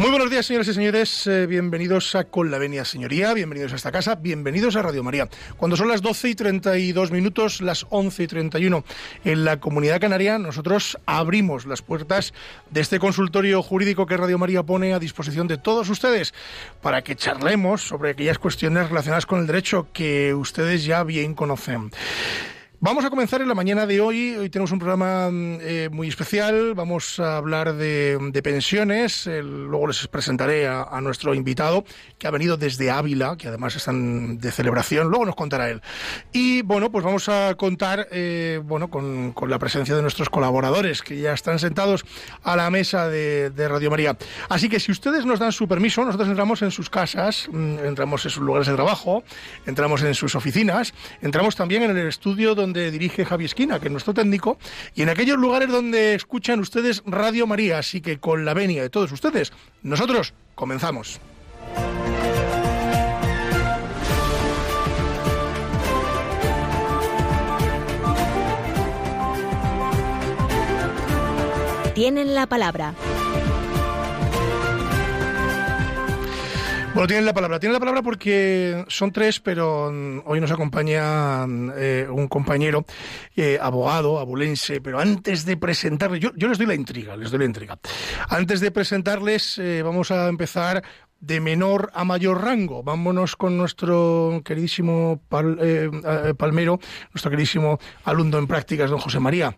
Muy buenos días, señores y señores. Eh, bienvenidos a Con la Venia Señoría, bienvenidos a esta casa, bienvenidos a Radio María. Cuando son las 12 y 32 minutos, las 11 y 31 en la Comunidad Canaria, nosotros abrimos las puertas de este consultorio jurídico que Radio María pone a disposición de todos ustedes para que charlemos sobre aquellas cuestiones relacionadas con el derecho que ustedes ya bien conocen. Vamos a comenzar en la mañana de hoy. Hoy tenemos un programa mm, eh, muy especial. Vamos a hablar de, pensiones. luego les presentaré a, nuestro invitado, que ha venido desde Ávila, que además están de celebración. Luego nos contará él. Y bueno, pues vamos a contar eh, bueno, con, la presencia de nuestros colaboradores, que ya están sentados a la mesa de, Radio María. Así que si ustedes nos dan su permiso, nosotros entramos en sus casas, mm, entramos en sus lugares de trabajo, entramos en sus oficinas, entramos también en el estudio donde donde dirige Javi Esquina, que es nuestro técnico, y en aquellos lugares donde escuchan ustedes Radio María. Así que con la venia de todos ustedes, nosotros comenzamos. Tienen la palabra. Bueno, tienen la palabra. Tienen la palabra porque son tres, pero mm, hoy nos acompaña eh, un compañero, eh, abogado, abulense. Pero antes de presentarles, yo, les doy la intriga, les doy la intriga. Antes de presentarles, eh, vamos a empezar de menor a mayor rango. Vámonos con nuestro queridísimo Palmero, nuestro queridísimo alumno en prácticas, don José María.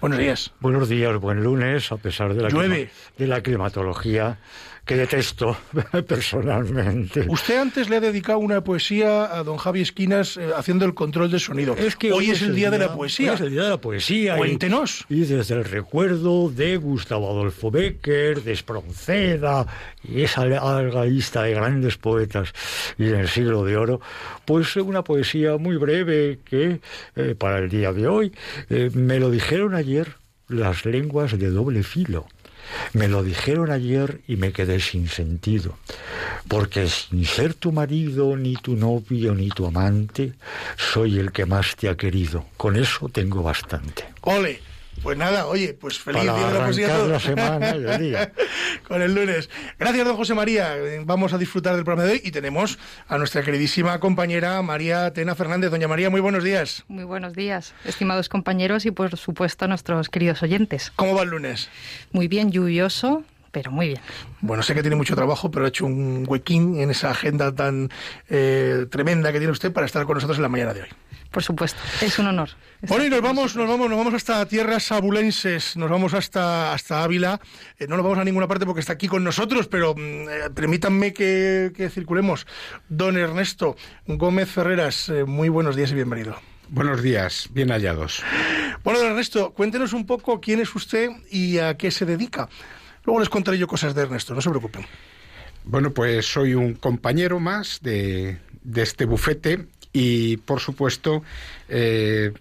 Buenos días. Buenos días, buen lunes, a pesar de la, de la climatología que detesto personalmente. Usted antes le ha dedicado una poesía a don Javi Esquinas eh, haciendo el control de sonido. Es que hoy, es, el día, de la poesía. es el día de la poesía. Cuéntenos. Y, desde el recuerdo de Gustavo Adolfo Becker, de Espronceda y esa larga lista de grandes poetas y del siglo de oro, pues una poesía muy breve que eh, para el día de hoy eh, me lo dijeron ayer las lenguas de doble filo. Me lo dijeron ayer y me quedé sin sentido, porque sin ser tu marido, ni tu novio, ni tu amante, soy el que más te ha querido. Con eso tengo bastante. ¡Ole! Pues nada, oye, pues feliz día de la poesía. la semana y el día. Con el lunes. Gracias, don José María. Vamos a disfrutar del programa de hoy y tenemos a nuestra queridísima compañera María Tena Fernández. Doña María, muy buenos días. Muy buenos días, estimados compañeros y por supuesto a nuestros queridos oyentes. ¿Cómo va el lunes? Muy bien, lluvioso, pero muy bien. Bueno, sé que tiene mucho trabajo, pero ha hecho un huequín en esa agenda tan eh, tremenda que tiene usted para estar con nosotros en la mañana de hoy. Por supuesto, es un honor. Bueno, y nos vamos, nos vamos, nos vamos hasta tierras abulenses, nos vamos hasta, hasta Ávila. Eh, no nos vamos a ninguna parte porque está aquí con nosotros, pero mm, eh, permítanme que, circulemos. Don Ernesto Gómez Ferreras, eh, muy buenos días y bienvenido. Buenos días, bien hallados. Bueno, don Ernesto, cuéntenos un poco quién es usted y a qué se dedica. Luego les contaré yo cosas de Ernesto, no se preocupen. Bueno, pues soy un compañero más de, de este bufete y por supuesto eh,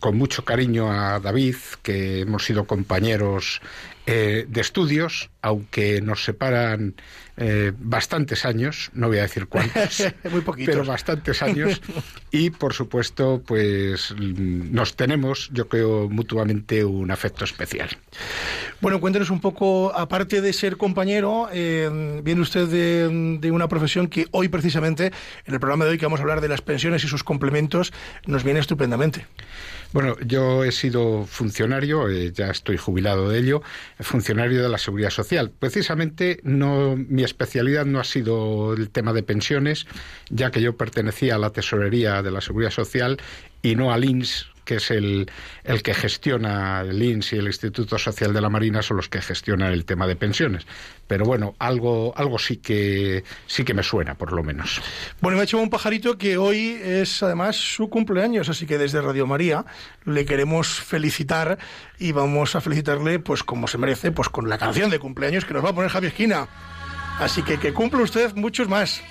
con mucho cariño a David, que hemos sido compañeros eh, de estudios, aunque nos separan eh, bastantes años, no voy a decir cuántos, pero bastantes años, y por supuesto, pues nos tenemos, yo creo, mutuamente un afecto especial. Bueno, cuéntenos un poco, aparte de ser compañero, eh, viene usted de, de, una profesión que hoy precisamente, en el programa de hoy que vamos a hablar de las pensiones y sus complementos, nos viene estupendamente. Bueno, yo he sido funcionario, eh, ya estoy jubilado de ello, funcionario de la Seguridad Social. Precisamente no, mi especialidad no ha sido el tema de pensiones, ya que yo pertenecía a la Tesorería de la Seguridad Social y no al INS, que es el, el que gestiona el INS y el Instituto Social de la Marina son los que gestionan el tema de pensiones. Pero bueno, algo, algo sí que sí que me suena, por lo menos. Bueno, me ha hecho un pajarito que hoy es además su cumpleaños, así que desde Radio María le queremos felicitar y vamos a felicitarle, pues como se merece, pues con la canción de cumpleaños que nos va a poner Javi Esquina. Así que que cumple usted muchos más.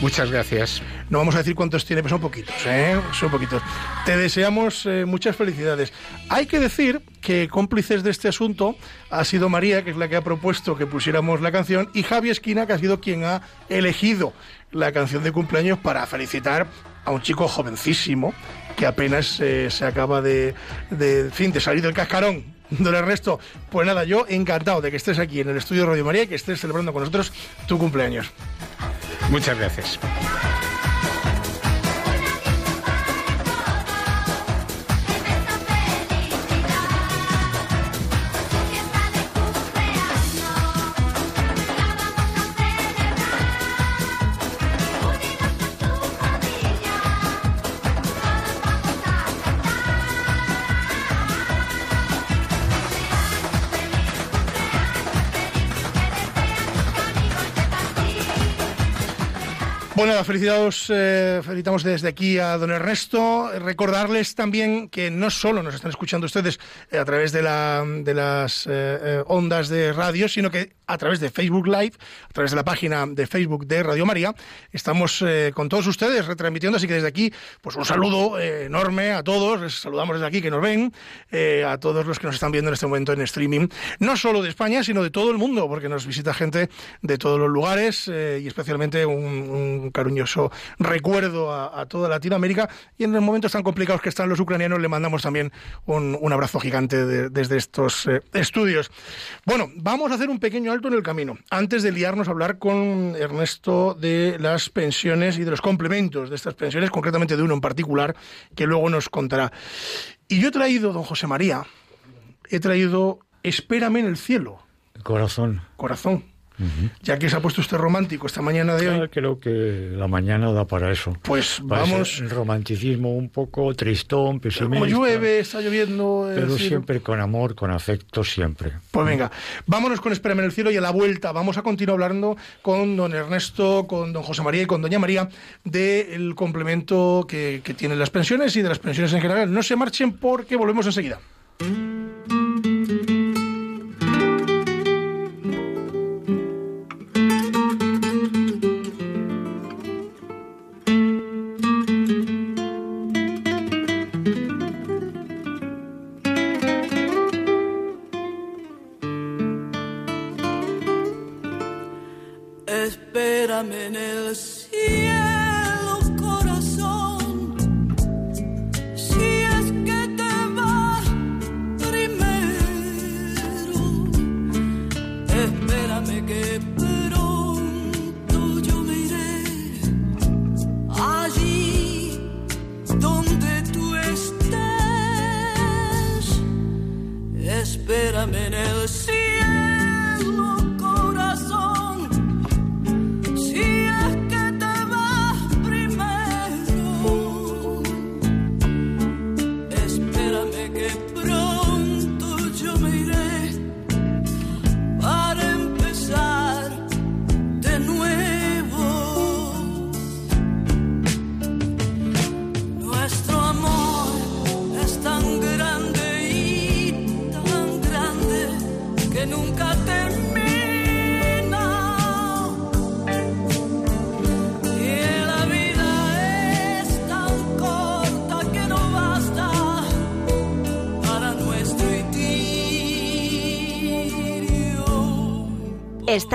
Muchas gracias. No vamos a decir cuántos tiene, pero son poquitos, ¿eh? Son poquitos. Te deseamos eh, muchas felicidades. Hay que decir que cómplices de este asunto ha sido María, que es la que ha propuesto que pusiéramos la canción, y Javi Esquina, que ha sido quien ha elegido la canción de cumpleaños para felicitar a un chico jovencísimo que apenas eh, se acaba de, de, fin, de salir del cascarón. Don Ernesto, pues nada, yo encantado de que estés aquí en el estudio de Radio María y que estés celebrando con nosotros tu cumpleaños. Muchas gracias. Bueno, felicidades, eh, felicitamos desde aquí a don Ernesto. Recordarles también que no solo nos están escuchando ustedes eh, a través de, la, de las eh, ondas de radio, sino que a través de Facebook Live, a través de la página de Facebook de Radio María, estamos con todos ustedes retransmitiendo, así que desde aquí, pues un saludo enorme a todos, les saludamos desde aquí que nos ven, a todos los que nos están viendo en este momento en streaming, no solo de España, sino de todo el mundo, porque nos visita gente de todos los lugares y especialmente un, un cariñoso recuerdo a, toda Latinoamérica y en los momentos tan complicados que están los ucranianos le mandamos también un, abrazo gigante desde estos eh, estudios. Bueno, vamos a hacer un pequeño alto en el camino antes de liarnos a hablar con Ernesto de las pensiones y de los complementos de estas pensiones, concretamente de uno en particular que luego nos contará. Y yo he traído, don José María, he traído Espérame en el cielo. Corazón. Corazón ya que se ha puesto usted romántico esta mañana de hoy. creo que la mañana da para eso. Pues vamos. El romanticismo un poco tristón, pesimista. Como llueve, está lloviendo. Pero siempre con amor, con afecto, siempre. Pues venga, vámonos con Espérame en el cielo y a la vuelta vamos a continuar hablando con don Ernesto, con don José María y con doña María del complemento que, que tienen las pensiones y de las pensiones en general. No se marchen porque volvemos enseguida.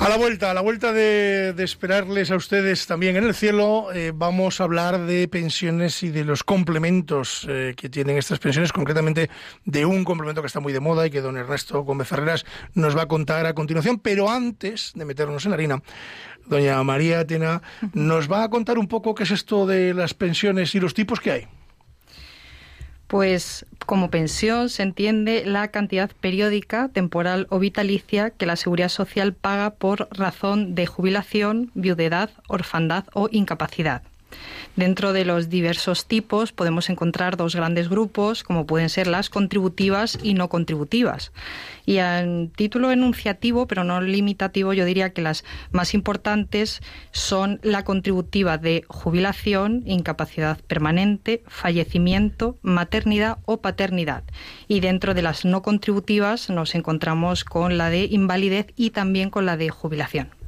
A la vuelta, a la vuelta de, esperarles a ustedes también en el cielo, eh, vamos a hablar de pensiones y de los complementos eh, que tienen estas pensiones, concretamente de un complemento que está muy de moda y que don Ernesto Gómez Ferreras nos va a contar a continuación. Pero antes de meternos en harina, doña María Atena nos va a contar un poco qué es esto de las pensiones y los tipos que hay. Pues como pensión se entiende la cantidad periódica, temporal o vitalicia que la Seguridad Social paga por razón de jubilación, viudedad, orfandad o incapacidad. Dentro de los diversos tipos podemos encontrar dos grandes grupos, como pueden ser las contributivas y no contributivas. Y en título enunciativo, pero no limitativo, yo diría que las más importantes son la contributiva de jubilación, incapacidad permanente, fallecimiento, maternidad o paternidad. Y dentro de las no contributivas nos encontramos con la de invalidez y también con la de jubilación.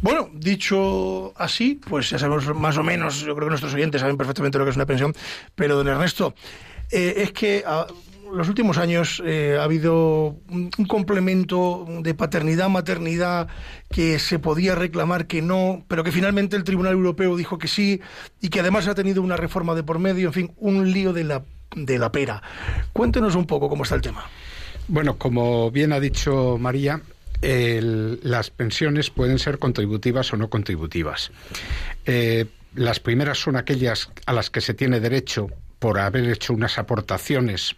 Bueno, dicho así, pues ya sabemos más o menos, yo creo que nuestros oyentes saben perfectamente lo que es una pensión, pero don Ernesto, eh, es que ah, los últimos años eh, ha habido un, complemento de paternidad, maternidad que se podía reclamar que no, pero que finalmente el Tribunal Europeo dijo que sí y que además ha tenido una reforma de por medio, en fin, un lío de la, de la pera. Cuéntenos un poco cómo está el tema. Bueno, como bien ha dicho María, las pensiones pueden ser contributivas o no contributivas. Eh, las primeras son aquellas a las que se tiene derecho por haber hecho unas aportaciones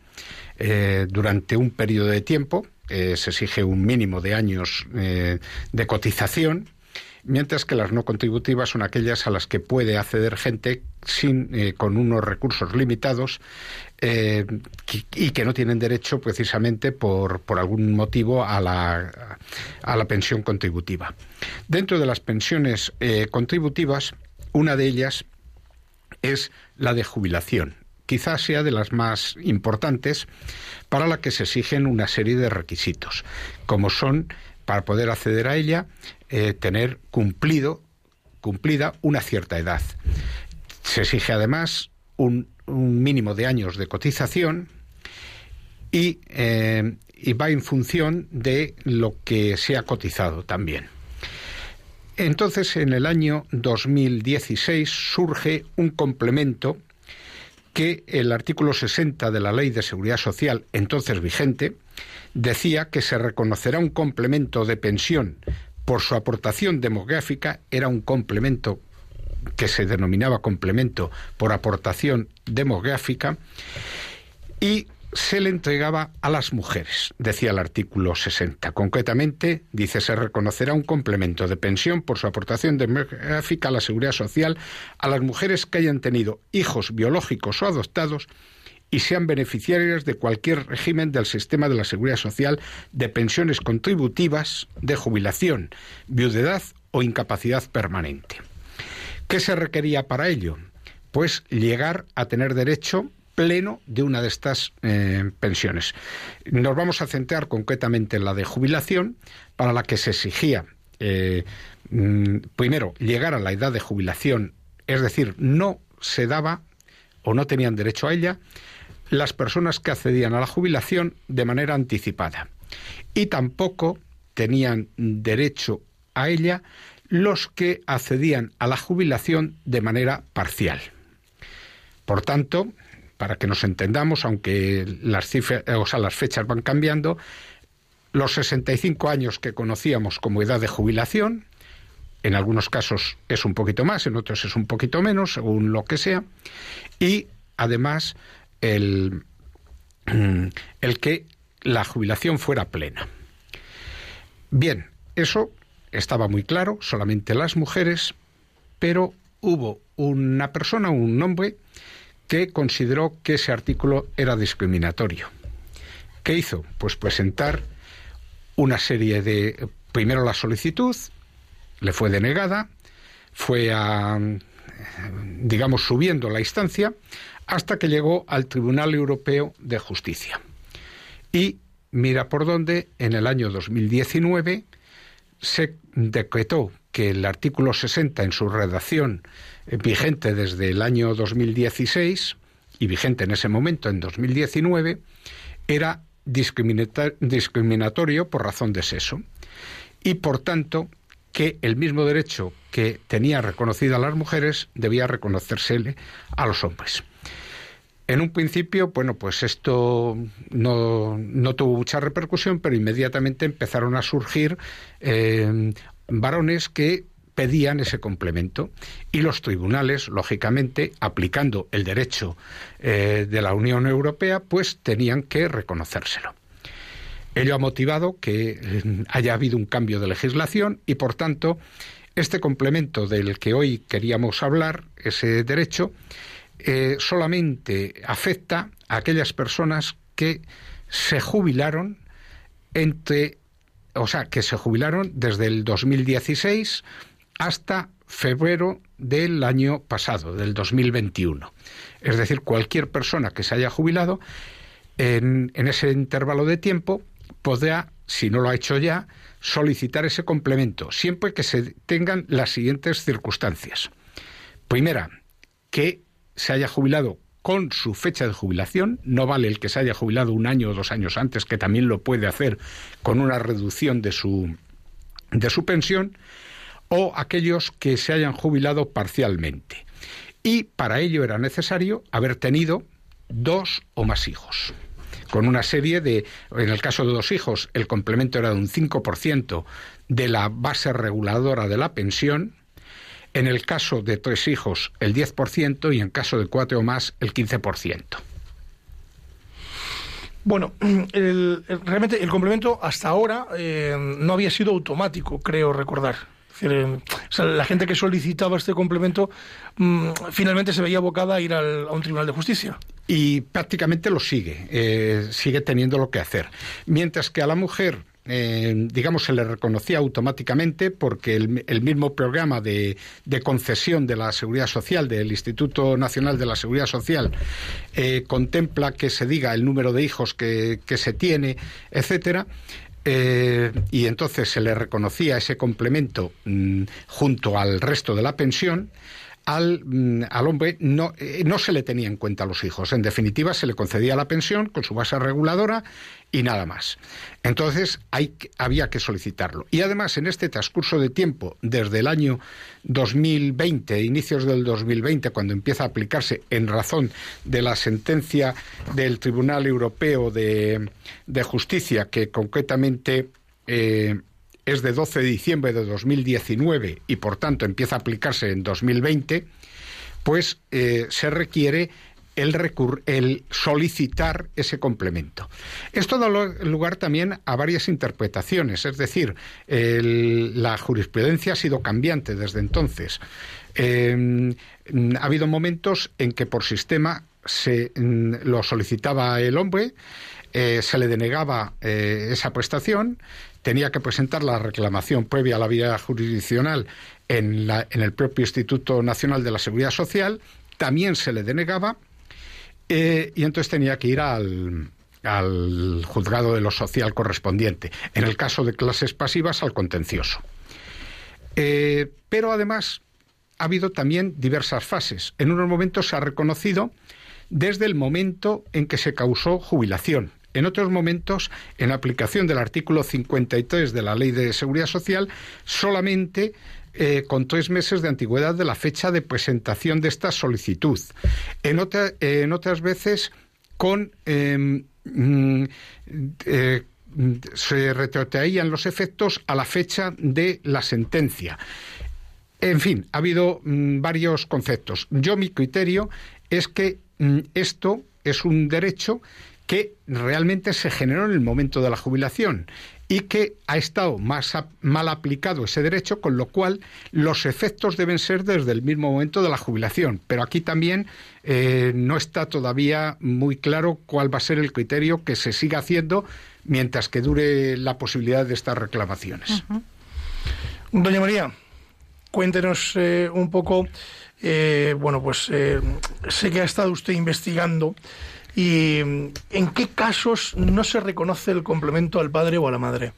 eh, durante un periodo de tiempo. Eh, se exige un mínimo de años de cotización mientras que las no contributivas son aquellas a las que puede acceder gente sin, con unos recursos limitados eh, y que no tienen derecho precisamente por, por algún motivo a la, a la, pensión contributiva. Dentro de las pensiones eh, contributivas, una de ellas es la de jubilación. Quizás sea de las más importantes para la que se exigen una serie de requisitos, como son para poder acceder a ella, eh, tener cumplido, cumplida una cierta edad. Se exige además un, mínimo de años de cotización y, eh, y va en función de lo que se ha cotizado también. Entonces, en el año 2016 surge un complemento que el artículo 60 de la Ley de Seguridad Social, entonces vigente, decía que se reconocerá un complemento de pensión por su aportación demográfica, era un complemento que se denominaba complemento por aportación demográfica, y se le entregaba a las mujeres, decía el artículo 60. Concretamente, dice, se reconocerá un complemento de pensión por su aportación demográfica a la seguridad social a las mujeres que hayan tenido hijos biológicos o adoptados y sean beneficiarias de cualquier régimen del sistema de la seguridad social de pensiones contributivas, de jubilación, viudedad o incapacidad permanente. ¿Qué se requería para ello? Pues llegar a tener derecho pleno de una de estas eh, pensiones. Nos vamos a centrar concretamente en la de jubilación, para la que se exigía, eh, mm, primero, llegar a la edad de jubilación, es decir, no se daba o no tenían derecho a ella las personas que accedían a la jubilación de manera anticipada. Y tampoco tenían derecho a ella los que accedían a la jubilación de manera parcial. Por tanto, para que nos entendamos, aunque las cifras, o sea, las fechas van cambiando, los 65 años que conocíamos como edad de jubilación, en algunos casos es un poquito más, en otros es un poquito menos, según lo que sea, y además el, el que la jubilación fuera plena. Bien, eso estaba muy claro, solamente las mujeres, pero hubo una persona, un hombre, que consideró que ese artículo era discriminatorio. ¿Qué hizo? Pues presentar una serie de... Primero la solicitud, le fue denegada, fue a, digamos, subiendo la instancia, hasta que llegó al Tribunal Europeo de Justicia. Y mira por dónde, en el año 2019 se decretó que el artículo 60 en su redacción eh, vigente desde el año 2016 y vigente en ese momento en 2019 era discriminatorio por razón de sexo y por tanto que el mismo derecho que tenía reconocido a las mujeres debía reconocérsele a los hombres. En un principio, bueno, pues esto no, no tuvo mucha repercusión, pero inmediatamente empezaron a surgir eh, varones que pedían ese complemento y los tribunales, lógicamente, aplicando el derecho eh, de la Unión Europea, pues tenían que reconocérselo. Ello ha motivado que eh, haya habido un cambio de legislación y, por tanto, Este complemento del que hoy queríamos hablar, ese derecho, eh, solamente afecta a aquellas personas que se jubilaron entre, o sea, que se jubilaron desde el 2016 hasta febrero del año pasado, del 2021. Es decir, cualquier persona que se haya jubilado en, en ese intervalo de tiempo podrá, si no lo ha hecho ya, solicitar ese complemento, siempre que se tengan las siguientes circunstancias. Primera, que se haya jubilado con su fecha de jubilación, no vale el que se haya jubilado un año o dos años antes, que también lo puede hacer con una reducción de su, de su pensión, o aquellos que se hayan jubilado parcialmente. Y para ello era necesario haber tenido dos o más hijos con una serie de, en el caso de dos hijos, el complemento era de un 5% de la base reguladora de la pensión, en el caso de tres hijos el 10% y en caso de cuatro o más el 15%. Bueno, realmente el complemento hasta ahora eh, no había sido automático, creo recordar. Eh, la gente que solicitaba este complemento mm, finalmente se veía abocada a ir a un tribunal de justicia y prácticamente lo sigue, eh, sigue teniendo lo que hacer. Mientras que a la mujer, eh, digamos, se le reconocía automáticamente porque el, mismo programa de, concesión de la seguridad social del Instituto Nacional de la Seguridad Social eh, contempla que se diga el número de hijos que, se tiene, etcétera. y entonces se le reconocía ese complemento mm, junto al resto de la pensión al, mm, al hombre no, eh, no se le tenía en cuenta a los hijos. En definitiva, se le concedía la pensión con su base reguladora y nada más. Entonces hay, había que solicitarlo. Y además, en este transcurso de tiempo, desde el año 2020, inicios del 2020, cuando empieza a aplicarse en razón de la sentencia del Tribunal Europeo de, de Justicia, que concretamente eh, es de 12 de diciembre de 2019 y por tanto empieza a aplicarse en 2020, pues eh, se requiere el, el, solicitar ese complemento. Esto da lugar también a varias interpretaciones, es decir, la jurisprudencia ha sido cambiante desde entonces. Em, ha habido momentos en que por sistema se mm, lo solicitaba el hombre, eh, se le denegaba eh, esa prestación, tenía que presentar la reclamación previa a la vía jurisdiccional en, el propio Instituto Nacional de la Seguridad Social, también se le denegaba eh, y entonces tenía que ir al, juzgado de lo social correspondiente. En el caso de clases pasivas, al contencioso. Eh, pero además ha habido también diversas fases. En unos momentos se ha reconocido desde el momento en que se causó jubilación, en otros momentos, en aplicación del artículo 53 de la Ley de Seguridad Social, solamente eh, con tres meses de antigüedad de la fecha de presentación de esta solicitud. En, otras veces, con. Em, mm, eh, se retrotraían los efectos a la fecha de la sentencia. En fin, ha habido mm, varios conceptos. Yo mi criterio es que mm, esto es un derecho que realmente se generó en el momento de la jubilación y que ha estado más mal aplicado ese derecho, con lo cual los efectos deben ser desde el mismo momento de la jubilación. Pero aquí también eh, no está todavía muy claro cuál va a ser el criterio que se siga haciendo mientras que dure la posibilidad de estas reclamaciones. Doña María, cuéntenos eh, un poco, eh, bueno, pues sé que ha estado usted investigando ¿Y en qué casos no se reconoce el complemento al padre o a la madre?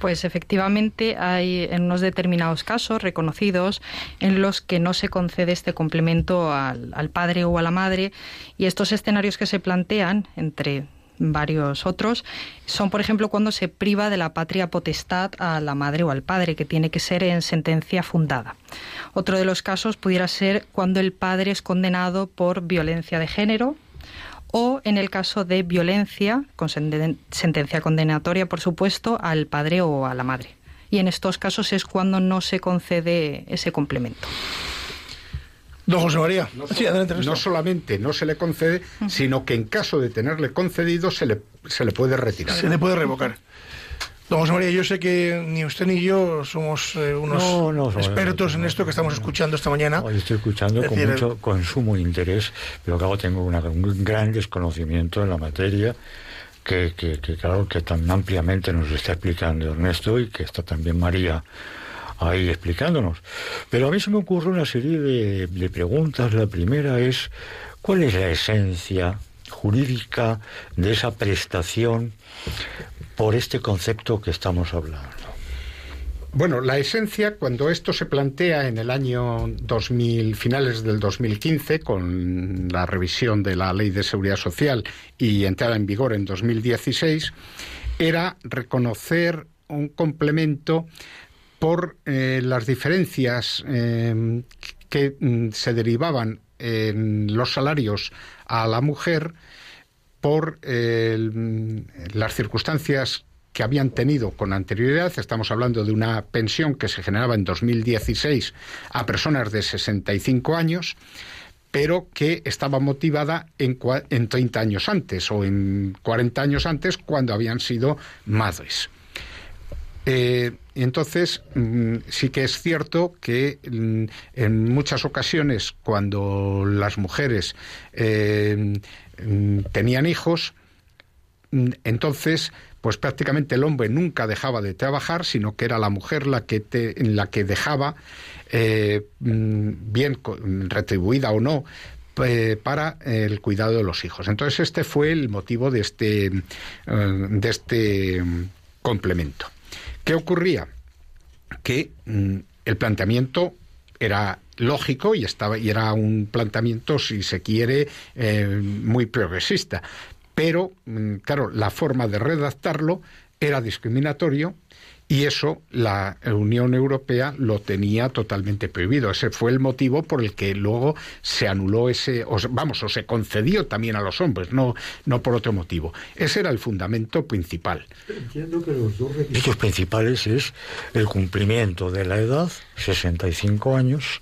Pues efectivamente hay en unos determinados casos reconocidos en los que no se concede este complemento al, al, padre o a la madre y estos escenarios que se plantean entre varios otros son por ejemplo cuando se priva de la patria potestad a la madre o al padre que tiene que ser en sentencia fundada. Otro de los casos pudiera ser cuando el padre es condenado por violencia de género o en el caso de violencia, con sentencia condenatoria, por supuesto, al padre o a la madre. Y en estos casos es cuando no se concede ese complemento. Don José María, no, solamente no se le concede, sino que en caso de tenerle concedido se le, se le puede retirar. Se le puede revocar. Don José María, yo sé que ni usted ni yo somos eh, unos No, no, somos- expertos en esto que estamos escuchando esta mañana. Hoy estoy escuchando Es con decir, mucho, con sumo interés, pero claro, tengo una- un gran desconocimiento en la materia que, que, que, claro, que tan ampliamente nos está explicando Ernesto y que está también María ahí explicándonos. Pero a mí se me ocurre una serie de, de preguntas. La primera es, ¿cuál es la esencia jurídica de esa prestación por este concepto que estamos hablando? Bueno, la esencia, cuando esto se plantea en el año 2000, finales del 2015, con la revisión de la Ley de Seguridad Social y entrada en vigor en 2016, era reconocer un complemento por eh, las diferencias eh, que mm, se derivaban en los salarios a la mujer por las circunstancias que habían tenido con anterioridad. Estamos hablando de una pensión que se generaba en 2016 a personas de 65 años pero que estaba motivada en, cua- en 30 años antes o en 40 años antes cuando habían sido madres. Eh, entonces, mm, sí que es cierto que mm, en muchas ocasiones cuando las mujeres eh, tenían hijos, mm, entonces, pues prácticamente el hombre nunca dejaba de trabajar, sino que era la mujer la que, te- la que dejaba, eh, mm, bien retribuida o no, para el cuidado de los hijos. Entonces, este fue el motivo de este, eh, de este mm, complemento. ¿Qué ocurría? Que mm, el planteamiento era lógico y estaba y era un planteamiento, si se quiere, eh, muy progresista. Pero, mm, claro, la forma de redactarlo era discriminatorio y eso la Unión Europea lo tenía totalmente prohibido. Ese fue el motivo por el que luego se anuló ese, o, se- vamos, o se concedió también a los hombres, no, no por otro motivo. Ese era el fundamento principal. Entiendo que los dos requisitos principales es el cumplimiento de la edad, 65 años,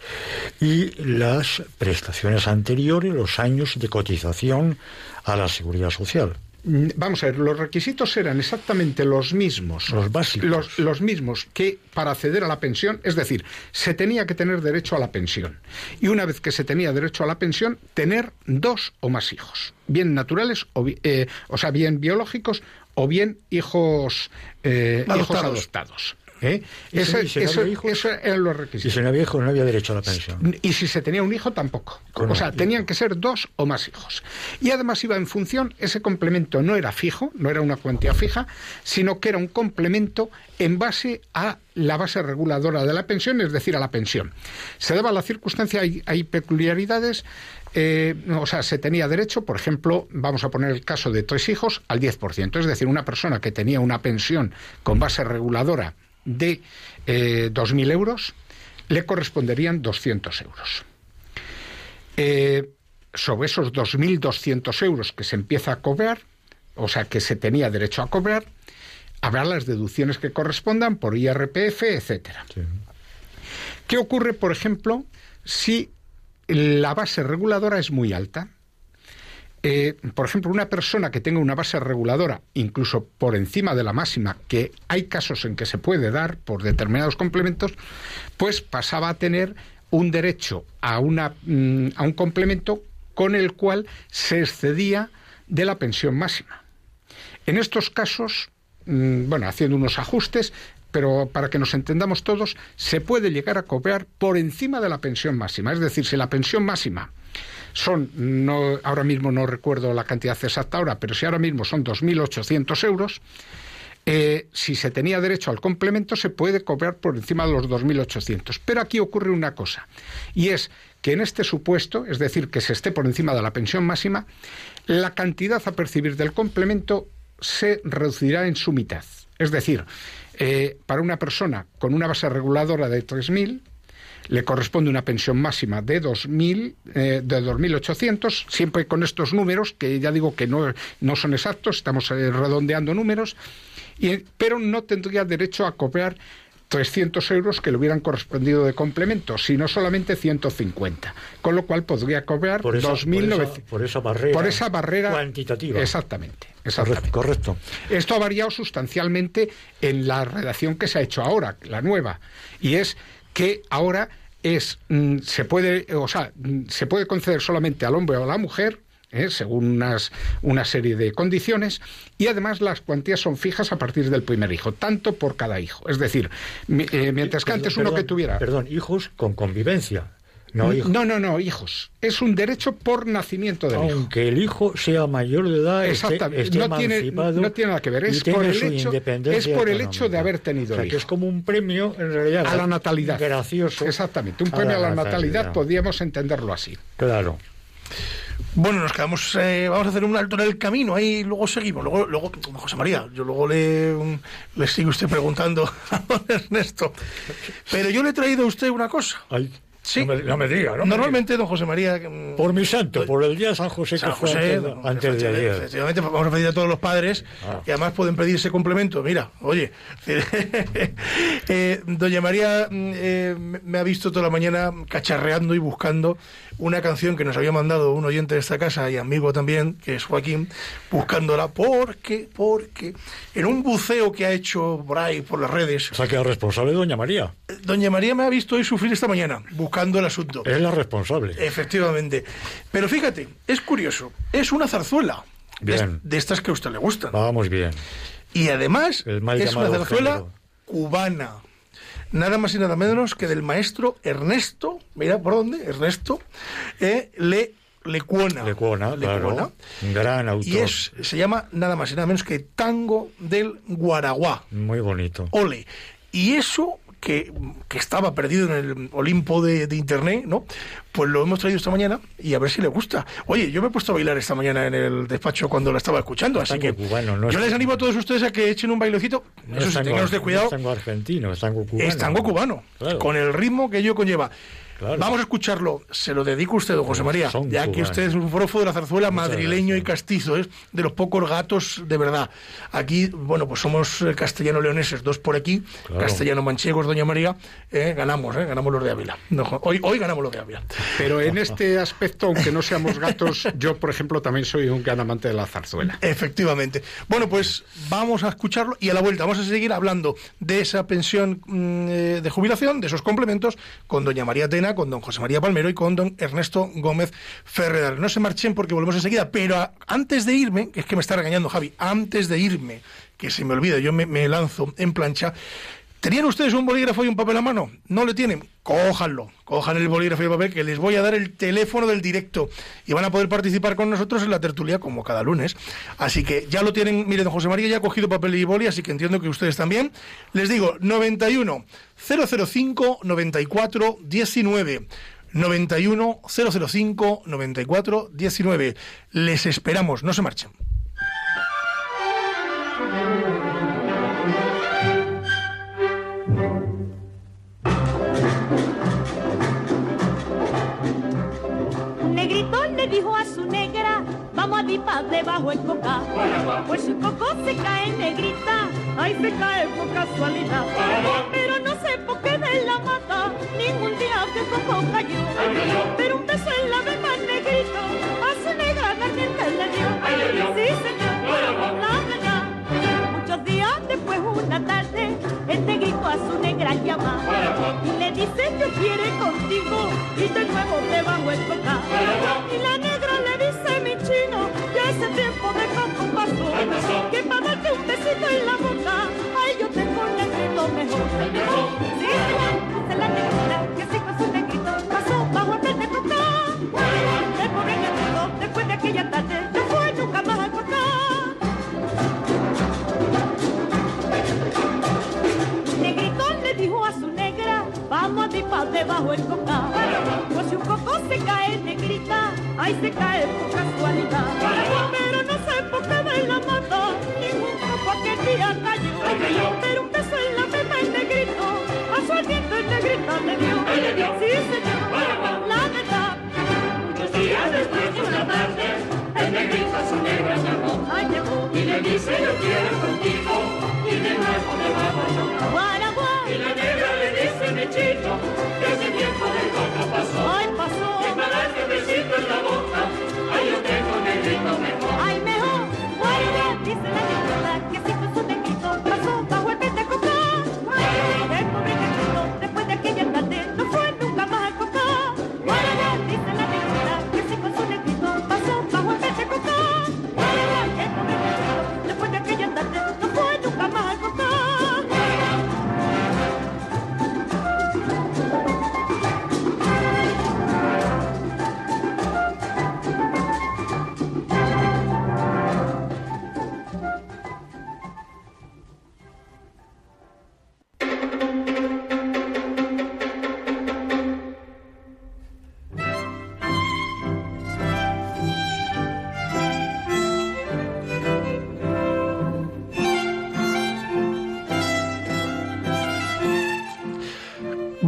y las prestaciones anteriores, los años de cotización a la seguridad social. Mm, Vamos a ver, los requisitos eran exactamente los mismos. Los básicos. Los, los mismos que para acceder a la pensión, es decir, se tenía que tener derecho a la pensión. Y una vez que se tenía derecho a la pensión, tener dos o más hijos, bien naturales, o, eh, o sea, bien biológicos, o bien hijos, eh, hijos Adoptados. ¿Eh? ¿Y si- si eso- había hijos? esos eran los Si requisitos. se no había hijo, no había derecho a la pensión. Y si se tenía un hijo, tampoco. Con o sea, tenían que ser dos o más hijos. Y además iba en función, ese complemento no era fijo, no era una cuantía fija, sino que era un complemento en base a la base reguladora de la pensión, es decir, a la pensión. Se daba la circunstancia, hay, hay peculiaridades, eh, o sea, se tenía derecho, por ejemplo, vamos a poner el caso de tres hijos, al 10%, es decir, una persona que tenía una pensión con base reguladora de eh, 2.000 euros, le corresponderían 200 euros. Eh, sobre esos 2.200 euros que se empieza a cobrar, o sea, que se tenía derecho a cobrar, habrá las deducciones que correspondan por IRPF, etcétera. Sí. ¿Qué ocurre, por ejemplo, si la base reguladora es muy alta? Eh, por ejemplo, una persona que tenga una base reguladora, incluso por encima de la máxima, que hay casos en que se puede dar por determinados complementos, pues pasaba a tener un derecho a, una, mm, a un complemento con el cual se excedía de la pensión máxima. En estos casos, mm, bueno, haciendo unos ajustes, pero para que nos entendamos todos, se puede llegar a cobrar por encima de la pensión máxima. Es decir, si la pensión máxima son, no, ahora mismo no recuerdo la cantidad exacta ahora, pero si ahora mismo son 2.800 euros, eh, si se tenía derecho al complemento, se puede cobrar por encima de los 2.800. Pero aquí ocurre una cosa, y es que en este supuesto, es decir, que se esté por encima de la pensión máxima, la cantidad a percibir del complemento se reducirá en su mitad. Es decir, eh, para una persona con una base reguladora de 3.000, le corresponde una pensión máxima de 2.000, eh, de 2.800, siempre con estos números, que ya digo que no, no son exactos, estamos eh, redondeando números, y, pero no tendría derecho a cobrar 300 euros que le hubieran correspondido de complemento, sino solamente 150, con lo cual podría cobrar Por esa, por 2.900. esa- por esa barrera, Por esa barrera cuantitativa. Exactamente, Exactamente. Correcto. Esto ha variado sustancialmente en la redacción que se ha hecho ahora, la nueva, y es que ahora es mm, se puede, o sea, mm, se puede conceder solamente al hombre o a la mujer ¿eh? según unas, una serie de condiciones, y además las cuantías son fijas a partir del primer hijo, tanto por cada hijo. Es decir, eh, mientras que Perdón, antes uno que tuviera... Perdón, hijos con convivencia. No, no, no, no, hijos. Es un derecho por nacimiento del hijo. Aunque el hijo sea mayor de edad, esté, Exactamente. esté No tiene- emancipado no tiene nada que ver, es por el su hecho- independencia es por el hecho de haber tenido O sea, el que es como un premio, en realidad. A la natalidad. Gracioso. Exactamente. Un premio a la, natalidad podríamos entenderlo así. Claro. Bueno, nos quedamos, eh, vamos a hacer un alto en el camino, ahí luego seguimos. Luego, luego José María, yo luego le, le sigo usted preguntando a don Ernesto. Pero yo le he traído a usted una cosa. Ay, Sí. no, me, no me diga, ¿no? me Normalmente, don José María. mm. Por mi santo, por el día de San José San que fue antes, antes de efectivamente, ayer. efectivamente, vamos a pedir a todos los padres Ah. y además pueden pedir ese complemento. Mira, oye, eh, doña María mm, eh, me me ha visto toda la mañana cacharreando y buscando una canción que nos había mandado un oyente de esta casa y amigo también, que es Joaquín, buscándola porque, porque en un buceo que ha hecho por ahí, por las redes, O sea, que es responsable doña María. doña María me ha visto hoy sufrir esta mañana buscando el asunto. Es la responsable. Efectivamente. Pero fíjate, es curioso. Es una zarzuela. Bien. de estas que a usted le gustan. Vamos bien. Y además es una zarzuela género. cubana. Nada más y nada menos que del maestro Ernesto, mira por dónde, Ernesto, eh, Le, Lecuona. Lecuona, Lecuona. claro. Un gran autor. Y es, se llama nada más y nada menos que Tango del Guaraguá. Muy bonito. Ole. Y eso que, que estaba perdido en el Olimpo de, de Internet, ¿no? Pues lo hemos traído esta mañana y a ver si le gusta. Oye, yo me he puesto a bailar esta mañana en el despacho cuando la estaba escuchando, así que cubano, no yo es- les animo a todos ustedes a que echen un bailecito. No Eso es sí, tengan cuidado. es tango argentino, es tango cubano. Es tango cubano, Claro. con el ritmo que ello conlleva. Claro. Vamos a escucharlo. Se lo dedico a usted, don José María, Son ya que usted es un profo de la zarzuela Muchas madrileño y castizo, es de los pocos gatos de verdad. Aquí, bueno, pues somos eh, castellano-leoneses, dos por aquí, Claro. castellano-manchegos, doña María, eh, ganamos, eh, ganamos los de Ávila. No, hoy, hoy ganamos los de Ávila. Pero en este aspecto, aunque no seamos gatos, yo, por ejemplo, también soy un gran amante de la zarzuela. Efectivamente. Bueno, pues vamos a escucharlo y a la vuelta vamos a seguir hablando de esa pensión mm, eh, de jubilación, de esos complementos, con doña María Tena, con don José María Palmero y con don Ernesto Gómez Ferredal. No se marchen porque volvemos enseguida, pero antes de irme, es que me está regañando Javi, antes de irme, que se me olvida, yo me lanzo en plancha. ¿Tenían ustedes un bolígrafo y un papel a mano? ¿No le tienen? Cójanlo, cojan el bolígrafo y el papel, que les voy a dar el teléfono del directo y van a poder participar con nosotros en la tertulia como cada lunes. Así que ya lo tienen, mire, don José María ya ha cogido papel y boli, así que entiendo que ustedes también. Les digo, 91 005 94 19. 91 005 94 19. Les esperamos, no se marchen. Dijo a su negra, vamos a dipar debajo el coca. Pues su coco se cae negrita, ahí se cae por casualidad. Pero no sé por qué de la mata, ningún día que coco cayó. Pero un beso en la misma negrito, a su negra naciente le dio. Sí, señor, tarde, el negrito a su negra llama y le dice yo quiere contigo y de nuevo debajo el coca. Y la negra le dice mi chino que ese tiempo de campo pasó, que para darte un besito en la boca, a debajo el coca. Pues si un coco se cae, negrita, ahí se cae por casualidad. Pero no sé por qué la mata, ningún coco aquel día cayó. Pero un beso en la meta el negrito, a su aliento el negrita le dio. Sí, señor, la verdad. Muchos días después de una tarde, el negrito a su negra llamó. Llegó. Y le dice, yo quiero contigo, y de nuevo debajo el coca y la negra le dice mi chico, que ese tiempo de vaca pasó. Ay, pasó. Y para este besito en la boca, ay, yo tengo negrito mejor. Ay, mejor, muere, dice la negra, que si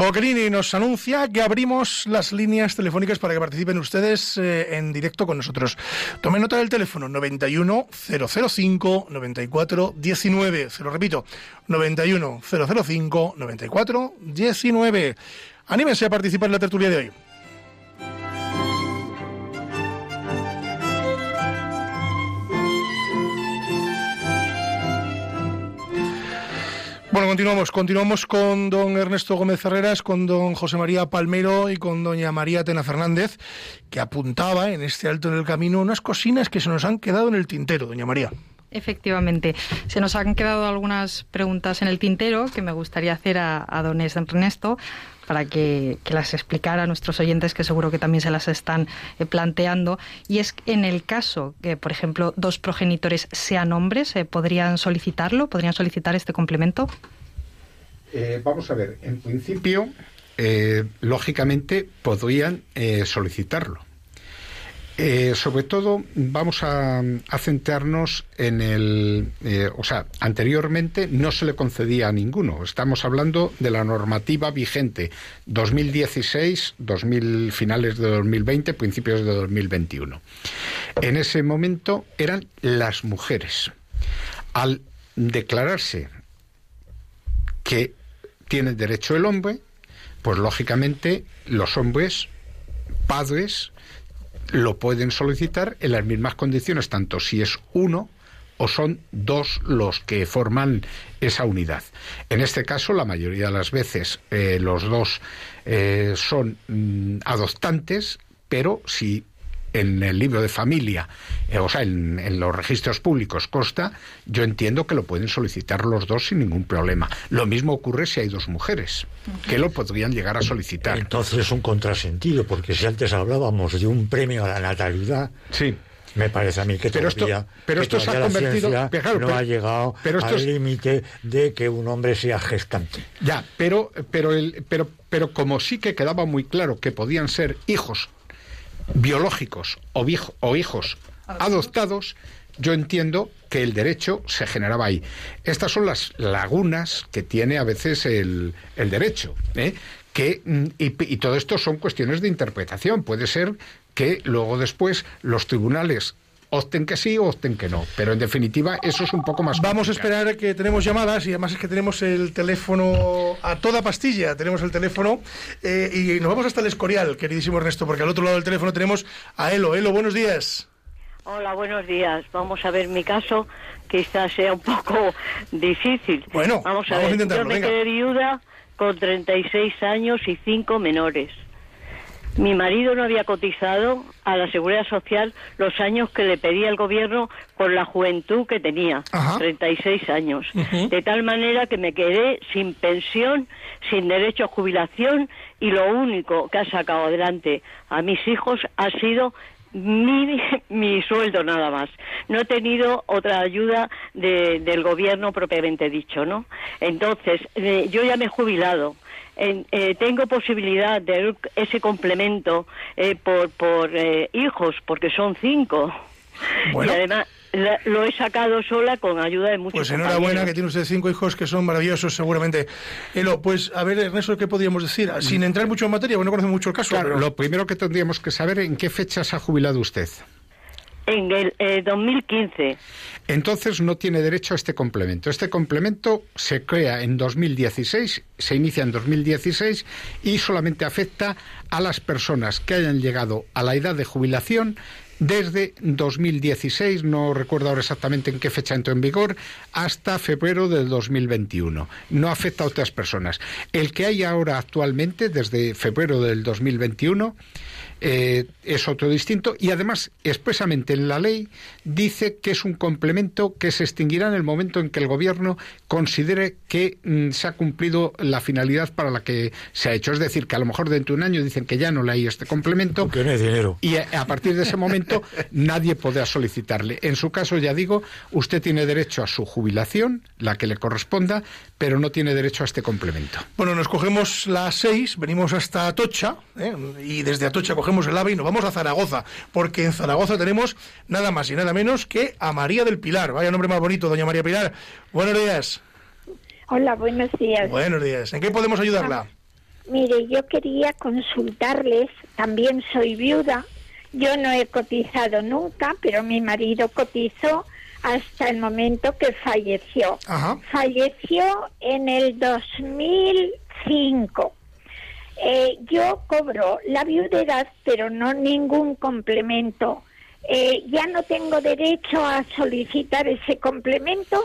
Boquerini nos anuncia que abrimos las líneas telefónicas para que participen ustedes eh, en directo con nosotros. Tomen nota del teléfono 91 005 94 19. Se lo repito, 91 005 94 19. Anímense a participar en la tertulia de hoy. Bueno, continuamos, continuamos con don Ernesto Gómez Herreras, con don José María Palmero y con doña María Tena Fernández, que apuntaba en este alto en el camino unas cocinas que se nos han quedado en el tintero, doña María. Efectivamente, se nos han quedado algunas preguntas en el tintero que me gustaría hacer a, a don Ernesto para que, las explicara a nuestros oyentes, que seguro que también se las están eh, planteando. Y es en el caso que, por ejemplo, dos progenitores sean hombres, eh, ¿podrían solicitarlo? ¿Podrían solicitar este complemento? Eh, vamos a ver, en principio, eh, lógicamente, podrían solicitarlo. Eh, sobre todo vamos a, centrarnos en el, eh, o sea, anteriormente no se le concedía a ninguno. Estamos hablando de la normativa vigente 2016, 2000, finales de 2020, principios de 2021. En ese momento eran las mujeres. Al declararse que tiene derecho el hombre, pues lógicamente los hombres, padres, lo pueden solicitar en las mismas condiciones, tanto si es uno o son dos los que forman esa unidad. En este caso, la mayoría de las veces eh, los dos eh, son mm, adoptantes, pero si en el libro de familia, eh, o sea, en, en, los registros públicos consta, yo entiendo que lo pueden solicitar los dos sin ningún problema. Lo mismo ocurre si hay dos mujeres, que lo podrían llegar a solicitar. Entonces es un contrasentido, porque si antes hablábamos de un premio a la natalidad, sí. Me parece a mí que pero todavía, esto, pero que esto se ha convertido pero, claro, no pero- ha llegado pero esto al límite de que un hombre sea gestante. Ya, pero, pero, el, pero, pero como sí que quedaba muy claro que podían ser hijos biológicos o, o hijos adoptados, yo entiendo que el derecho se generaba ahí. Estas son las lagunas que tiene a veces el, el derecho. ¿eh? Que, mm, y, y todo esto son cuestiones de interpretación. Puede ser que luego después los tribunales opten que sí o opten que no. Pero en definitiva eso es un poco más Vamos a esperar a que tenemos llamadas y además es que tenemos el teléfono a toda pastilla, tenemos el teléfono eh, y nos vamos hasta el Escorial, queridísimo Ernesto, porque al otro lado del teléfono tenemos a Elo. Elo, buenos días. Hola, buenos días. Vamos a ver mi caso, quizás sea un poco difícil. Bueno, vamos a vamos a ver. intentarlo, Yo me venga. quedé viuda con 36 años y cinco menores. Mi marido no había cotizado a la Seguridad Social los años que le pedía el gobierno por la juventud que tenía, Ajá. 36 años. De tal manera que me quedé sin pensión, sin derecho a jubilación y lo único que ha sacado adelante a mis hijos ha sido mi, mi sueldo nada más. No he tenido otra ayuda de- del gobierno propiamente dicho, ¿no? Entonces, eh, yo ya me he jubilado. Eh, tengo posibilidad de ese complemento eh, por, por hijos, porque son cinco. Bueno. Y además la- lo he sacado sola con ayuda de muchos Pues enhorabuena que tiene usted cinco hijos que son maravillosos seguramente. Elo, pues a ver Ernesto, ¿qué podríamos decir? Sin entrar mucho en materia, porque no conocemos mucho el caso. Claro, pero- lo primero que tendríamos que saber en qué fecha se ha jubilado usted. En el eh, 2015. Entonces no tiene derecho a este complemento. Este complemento se crea en 2016, se inicia en 2016 y solamente afecta a las personas que hayan llegado a la edad de jubilación desde 2016, no recuerdo ahora exactamente en qué fecha entró en vigor, hasta febrero del 2021. No afecta a otras personas. El que hay ahora actualmente, desde febrero del 2021, eh, es otro distinto y además expresamente en la ley dice que es un complemento que se extinguirá en el momento en que el gobierno considere que mm, se ha cumplido la finalidad para la que se ha hecho. Es decir, que a lo mejor dentro de un año dicen que ya no le hay este complemento Porque no hay dinero. y a, a partir de ese momento nadie podrá solicitarle. En su caso, ya digo, usted tiene derecho a su jubilación, la que le corresponda, pero no tiene derecho a este complemento. Bueno, nos cogemos las seis, venimos hasta Atocha, ¿eh? y desde Atocha cogemos el AVE y nos vamos a Zaragoza, porque en Zaragoza tenemos nada más y nada menos que a María del Pilar. Vaya nombre más bonito, doña María Pilar. Buenos días. Hola, buenos días. Buenos días. ¿En qué podemos ayudarla? Mire, yo quería consultarles, también soy viuda, yo no he cotizado nunca, pero mi marido cotizó hasta el momento que falleció. Ajá. Falleció en el 2005. Eh, yo cobro la viudedad, pero no ningún complemento. Eh, ¿Ya no tengo derecho a solicitar ese complemento?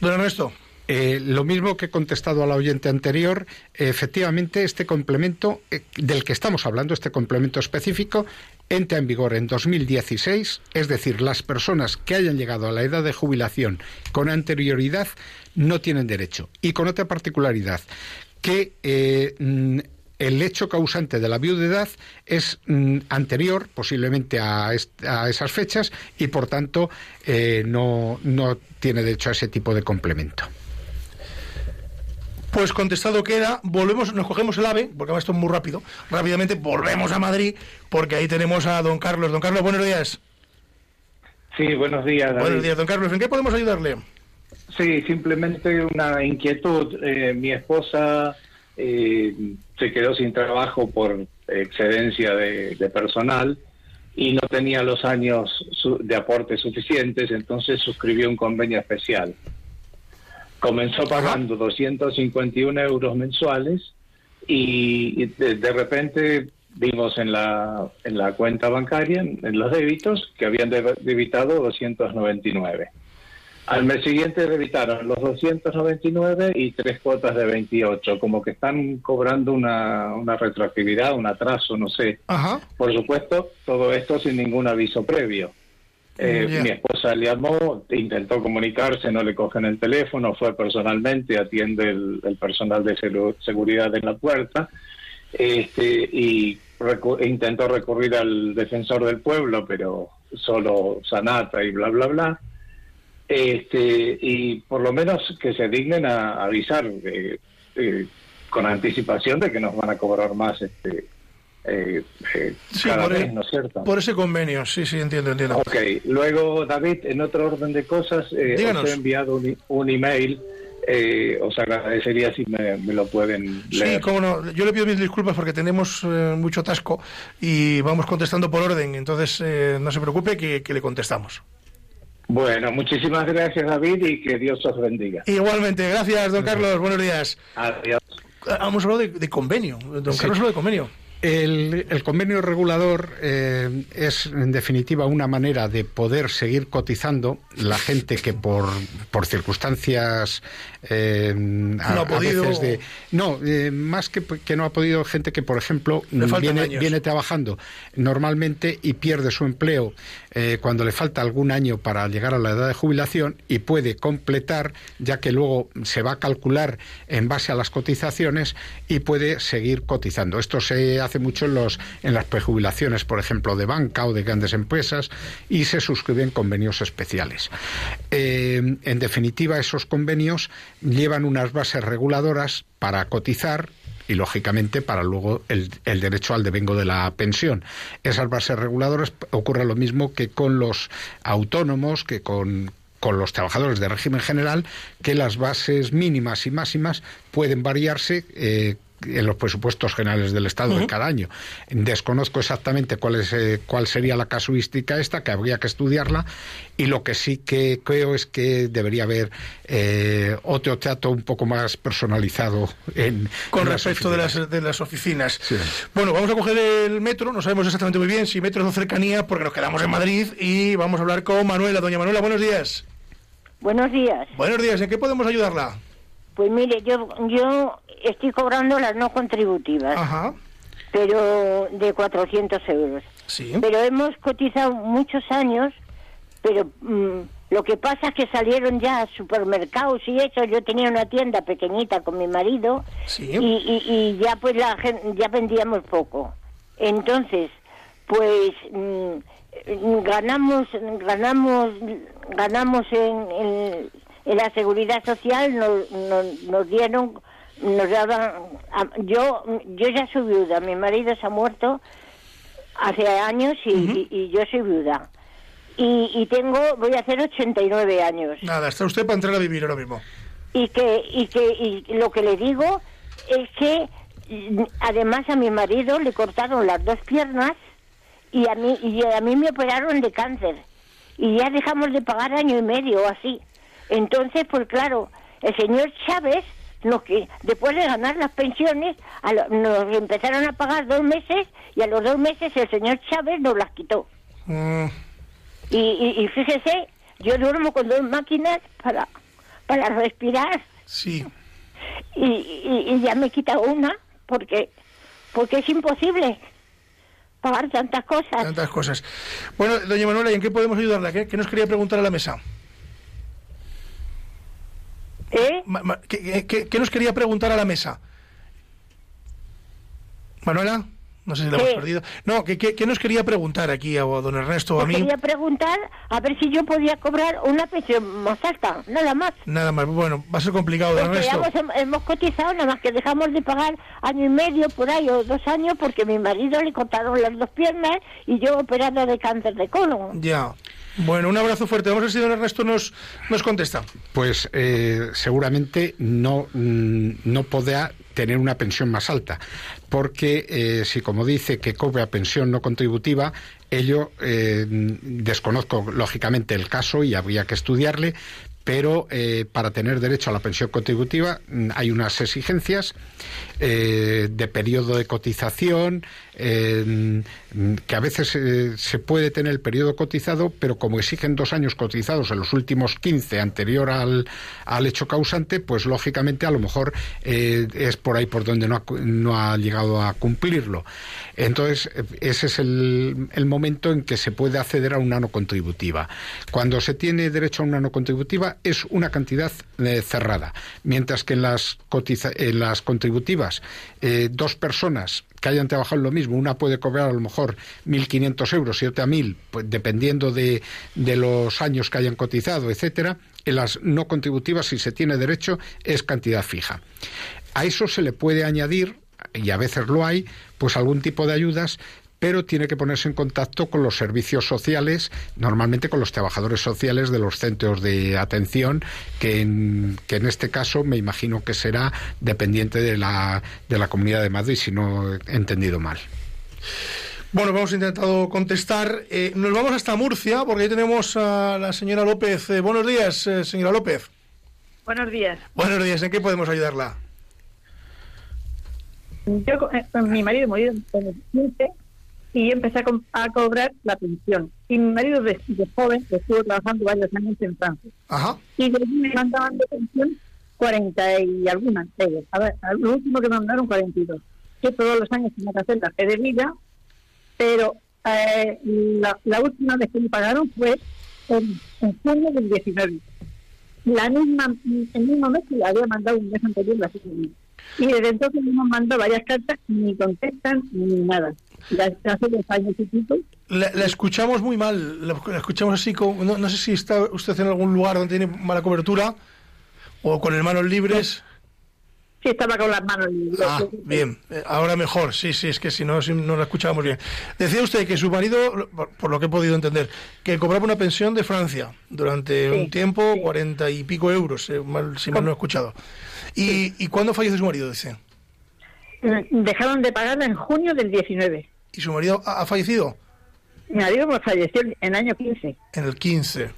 Don Ernesto. Eh, lo mismo que he contestado a la oyente anterior, efectivamente este complemento del que estamos hablando, este complemento específico, entra en vigor en 2016, es decir, las personas que hayan llegado a la edad de jubilación con anterioridad no tienen derecho. Y con otra particularidad, que mm, el hecho causante de la viudedad es mm, anterior posiblemente a, a esas fechas y por tanto eh, no, no tiene derecho a ese tipo de complemento. Pues contestado queda, volvemos, nos cogemos el ave, porque además esto es muy rápido, rápidamente volvemos a Madrid, porque ahí tenemos a don Carlos. Don Carlos, buenos días. Sí, buenos días. David. Buenos días, don Carlos. ¿En qué podemos ayudarle? Sí, simplemente una inquietud. Eh, mi esposa eh, se quedó sin trabajo por excedencia de, de personal y no tenía los años su- de aporte suficientes, entonces suscribió un convenio especial. Comenzó pagando 251 euros mensuales y, de, de repente vimos en la, en la cuenta bancaria, en, los débitos, que habían deb- debitado 299. Al mes siguiente debitaron los 299 y tres cuotas de 28, como que están cobrando una, una retroactividad, un atraso, no sé. Ajá. Por supuesto, todo esto sin ningún aviso previo. Eh, Ya. Mi esposa le llamó, intentó comunicarse, no le cogen el teléfono, fue personalmente, atiende el, el personal de seguridad en la puerta, este, y recu- intentó recurrir al defensor del pueblo, pero solo Sanata y bla, bla, bla. Este, y por lo menos que se dignen a avisar eh, eh, con anticipación de que nos van a cobrar más este, eh, Sí, cada por, mes, el- ¿no es cierto? por ese convenio, sí, sí, entiendo, entiendo. Ok, luego David, en otro orden de cosas, eh, Díganos. os he enviado un, e- un email, eh, os agradecería si me, me lo pueden Sí, leer. cómo no. Yo le pido mis disculpas porque tenemos eh, mucho tasco y vamos contestando por orden. Entonces, eh, no se preocupe que, que le contestamos. Bueno, muchísimas gracias David y que Dios os bendiga. Igualmente, gracias, don Carlos. Buenos días. Adiós. Ah, Hemos hablado de, de convenio. Don Sí. Carlos habló de convenio. El, el convenio regulador eh, es, en definitiva, una manera de poder seguir cotizando la gente que por, por circunstancias eh, a, No ha a podido. veces de no eh, más que, que no ha podido gente que por ejemplo viene, trabajando normalmente y pierde su empleo eh, cuando le falta algún año para llegar a la edad de jubilación y puede completar ya que luego se va a calcular en base a las cotizaciones y puede seguir cotizando. Esto se hace mucho en los en las prejubilaciones, por ejemplo, de banca o de grandes empresas y se suscriben convenios especiales. Eh, en definitiva, esos convenios llevan unas bases reguladoras para cotizar y lógicamente para luego el, el derecho al devengo de la pensión. Esas bases reguladoras ocurre lo mismo que con los autónomos, que con los trabajadores de régimen general, que las bases mínimas y máximas pueden variarse eh, en los presupuestos generales del Estado de cada año. Desconozco exactamente cuál, es, eh, cuál sería la casuística esta, que habría que estudiarla, y lo que sí que creo es que debería haber eh, otro trato un poco más personalizado en Con en las respecto de las, de las oficinas. Sí. Bueno, vamos a coger el metro, no sabemos exactamente muy bien si metro es o cercanía, porque nos quedamos en Madrid y vamos a hablar con Manuela. Doña Manuela, buenos días. Buenos días. Buenos días, ¿en qué podemos ayudarla? Pues mire, yo yo estoy cobrando las no contributivas, Ajá, pero de 400 euros. sí. Pero hemos cotizado muchos años, pero mm, lo que pasa es que salieron ya supermercados y eso. Yo tenía una tienda pequeñita con mi marido Sí. y, y, y ya pues la ya vendíamos poco. Entonces, pues mm, ganamos ganamos ganamos en, en, en la seguridad social nos, nos, nos dieron nos daban yo yo ya soy viuda mi marido se ha muerto hace años y, y- y yo soy viuda y, y tengo voy a hacer 89 años Nada, está usted para entrar a vivir ahora mismo. y que y que y lo que le digo es que y, además a mi marido le cortaron las dos piernas y a mí y a mí me operaron de cáncer y ya dejamos de pagar año y medio o así. Entonces, pues claro, el señor Chávez nos después de ganar las pensiones a lo- nos empezaron a pagar dos meses y a los dos meses el señor Chávez nos las quitó. Mm, Y, y, y fíjese, yo duermo con dos máquinas para para respirar sí. y, y, y ya me quita una porque porque es imposible pagar tantas cosas. Tantas cosas. Bueno, doña Manuela, ¿y en qué podemos ayudarla? ¿Qué, qué nos quería preguntar a la mesa? ¿Eh? ¿qué, qué- qué nos quería preguntar a la mesa? Manuela, no sé si la hemos perdido. No, ¿qué, nos quería preguntar aquí a don Ernesto o a Pues mí? quería preguntar a ver si yo podía cobrar una pensión más alta, nada más. Nada más. Bueno, va a ser complicado, don ya hemos, hemos cotizado, nada más que dejamos de pagar año y medio por ahí o dos años porque mi marido le cortaron las dos piernas y yo operando de cáncer de colon. Ya. Bueno, un abrazo fuerte. Vamos a ver si don Ernesto nos, nos contesta. Pues eh, seguramente no, mm, no podrá tener una pensión más alta, porque eh, si como dice que cobra pensión no contributiva, ello eh, desconozco lógicamente el caso y habría que estudiarle, pero eh, para tener derecho a la pensión contributiva mm, hay unas exigencias eh, de periodo de cotización, que a veces eh, se puede tener el periodo cotizado, pero como exigen dos años cotizados en los últimos 15 anterior al, al hecho causante, pues lógicamente a lo mejor eh, es por ahí por donde no ha, no ha llegado a cumplirlo. Entonces, ese es el, el momento en que se puede acceder a una no contributiva. Cuando se tiene derecho a una no contributiva es una cantidad cerrada, mientras que en las, cotiza- en las contributivas eh, dos personas que hayan trabajado en lo mismo, una puede cobrar a lo mejor 1.500 euros y otra 1.000, pues dependiendo de, de los años que hayan cotizado, etcétera. En las no contributivas, si se tiene derecho, es cantidad fija. A eso se le puede añadir, y a veces lo hay, pues algún tipo de ayudas, pero tiene que ponerse en contacto con los servicios sociales, normalmente con los trabajadores sociales de los centros de atención, que en, que en este caso me imagino que será dependiente de la, de la Comunidad de Madrid, si no he entendido mal. Bueno, hemos intentado contestar. Eh, nos vamos hasta Murcia, porque ahí tenemos a la señora López. Eh, buenos días, eh, señora López. Buenos días. Buenos días, ¿en qué podemos ayudarla? Yo, eh, mi marido murió en el 15 y empecé a, co- a cobrar la pensión. Y mi marido de, de joven estuvo trabajando varios años en Francia. Ajá. Y de me mandaban de pensión 40 y algunas. A ver, al último que me mandaron 42. Yo todos los años tenía que hacer la fe de vida, pero eh, la, la última vez que me pagaron fue en, en junio del 19. La misma, el mismo mes que le había mandado un mes anterior la fe de vida. Y desde entonces me han mandado varias cartas, ni contestan ni nada. Ya hace dos años y pico. La, la escuchamos muy mal, la, la escuchamos así, como, no, no sé si está usted en algún lugar donde tiene mala cobertura o con las manos libres. Sí, estaba con las manos libres. Ah, bien, eh, ahora mejor, sí, sí, es que si no, si no la escuchábamos bien. Decía usted que su marido, por, lo que he podido entender, que cobraba una pensión de Francia durante Sí, un tiempo, cuarenta y pico euros, eh, mal- si mal no he escuchado. ¿Y, ¿Y cuándo falleció su marido, dice? Eh, Dejaron de pagarla en junio del 19. ¿Y su marido ha, ha fallecido? Mi marido pues, falleció en el año 15. En el 15.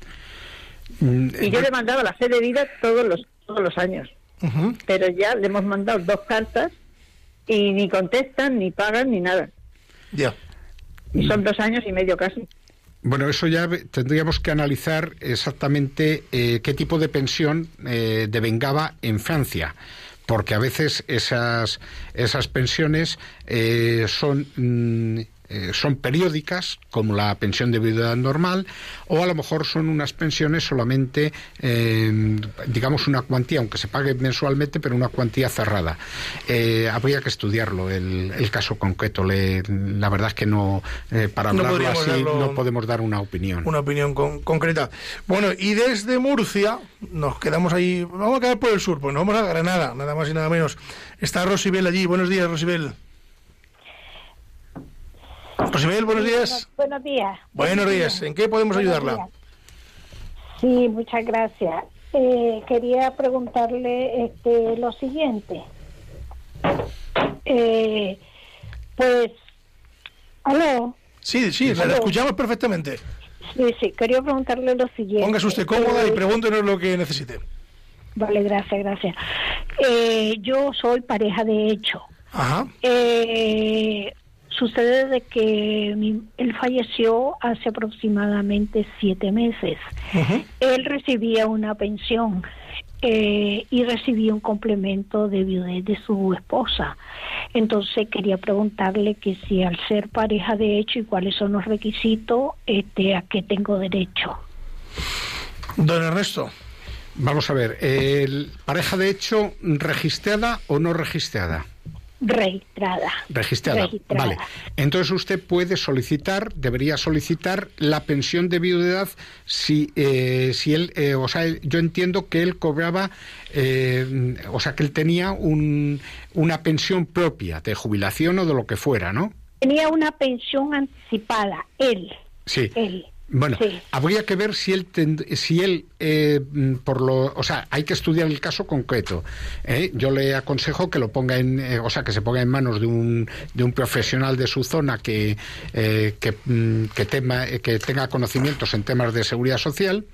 Y yo le mandaba la fe de vida todos los, todos los años. Pero ya le hemos mandado dos cartas y ni contestan, ni pagan, ni nada. Ya. Y son dos años y medio casi. Bueno, eso ya tendríamos que analizar exactamente eh, qué tipo de pensión eh, devengaba en Francia, porque a veces esas, esas pensiones eh, son, mm, eh, son periódicas, como la pensión de viudedad normal, o a lo mejor son unas pensiones solamente, eh, digamos, una cuantía, aunque se pague mensualmente, pero una cuantía cerrada. Eh, habría que estudiarlo, el, el caso concreto. Le- la verdad es que no, para No hablarlo así, darlo- no podemos dar una opinión. Una opinión con- concreta. Bueno, y desde Murcia nos quedamos ahí, vamos a quedar por el sur, pues nos vamos a Granada, nada más y nada menos. Está Rosibel allí. Buenos días, Rosibel. Rosibel, buenos días. Buenos días. Buenos días. ¿En qué podemos Buenos ayudarla? días. Sí, muchas gracias. Eh, quería preguntarle este, lo siguiente. Eh, pues, aló. Sí, sí, la escuchamos perfectamente. Sí, sí, quería preguntarle lo siguiente. Póngase usted cómoda y Eh, pregúntenos lo que necesite. Vale, gracias, gracias. Eh, yo soy pareja de hecho. Ajá. Eh, sucede de que mi- él falleció hace aproximadamente siete meses. Él recibía una pensión eh, y recibía un complemento de viudez de su esposa. Entonces quería preguntarle que si al ser pareja de hecho y cuáles son los requisitos, este, a qué tengo derecho. Don Ernesto. Vamos a ver, el pareja de hecho registrada o no registrada. Registrada. Registrada. Registrada. Vale. Entonces usted puede solicitar, debería solicitar la pensión de viudedad si, eh, si él, eh, o sea, yo entiendo que él cobraba, eh, o sea, que él tenía un, una pensión propia de jubilación o de lo que fuera, ¿no? Tenía una pensión anticipada, él. Sí. Él. Bueno, Sí. habría que ver si él, ten- si él eh, mm, por lo, o sea, hay que estudiar el caso concreto. ¿eh? Yo le aconsejo que lo ponga en, eh, o sea, que se ponga en manos de un, de un profesional de su zona que, eh, que, mm, que, tema- eh, que tenga conocimientos en temas de seguridad social